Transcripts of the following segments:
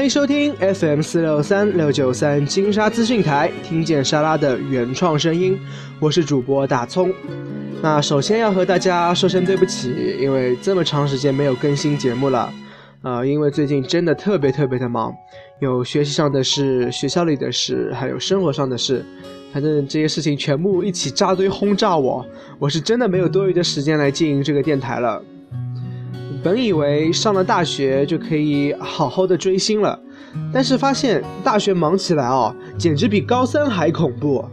欢迎收听 FM 四六三六九三金沙资讯台，听见沙拉的原创声音，我是主播大葱。那首先要和大家说声对不起，因为这么长时间没有更新节目了，呃，因为最近真的特别特别的忙，有学习上的事、学校里的事，还有生活上的事，反正这些事情全部一起扎堆轰炸我，我是真的没有多余的时间来经营这个电台了。本以为上了大学就可以好好的追星了，但是发现大学忙起来哦，简直比高三还恐怖。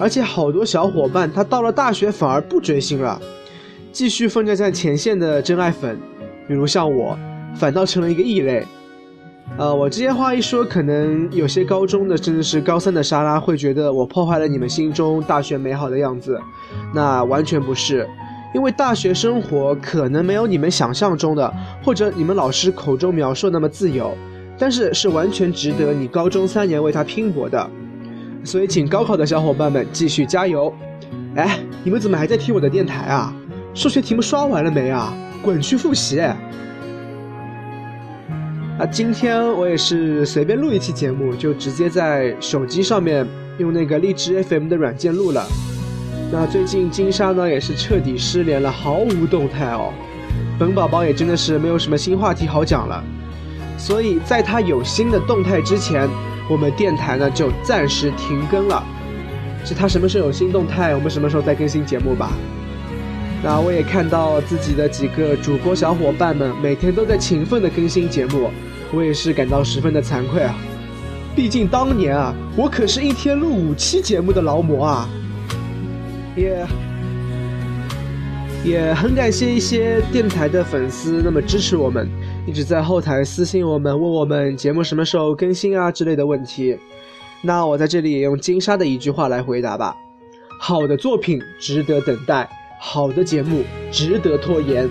而且好多小伙伴他到了大学反而不追星了，继续奋战在前线的真爱粉，比如像我，反倒成了一个异类。呃，我这些话一说，可能有些高中的甚至是高三的莎拉会觉得我破坏了你们心中大学美好的样子，那完全不是。因为大学生活可能没有你们想象中的，或者你们老师口中描述那么自由，但是是完全值得你高中三年为他拼搏的。所以，请高考的小伙伴们继续加油！哎，你们怎么还在听我的电台啊？数学题目刷完了没啊？滚去复习！啊，今天我也是随便录一期节目，就直接在手机上面用那个荔枝 FM 的软件录了。那最近金沙呢也是彻底失联了，毫无动态哦。本宝宝也真的是没有什么新话题好讲了，所以在他有新的动态之前，我们电台呢就暂时停更了。是他什么时候有新动态，我们什么时候再更新节目吧。那我也看到自己的几个主播小伙伴们每天都在勤奋的更新节目，我也是感到十分的惭愧啊。毕竟当年啊，我可是一天录五期节目的劳模啊。也也很感谢一些电台的粉丝，那么支持我们，一直在后台私信我们，问我们节目什么时候更新啊之类的问题。那我在这里也用金沙的一句话来回答吧：好的作品值得等待，好的节目值得拖延。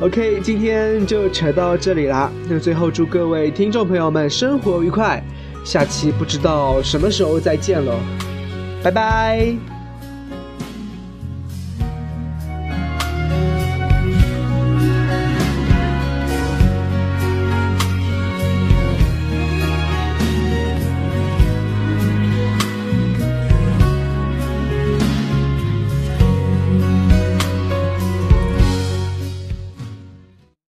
OK，今天就扯到这里啦。那最后祝各位听众朋友们生活愉快，下期不知道什么时候再见了，拜拜。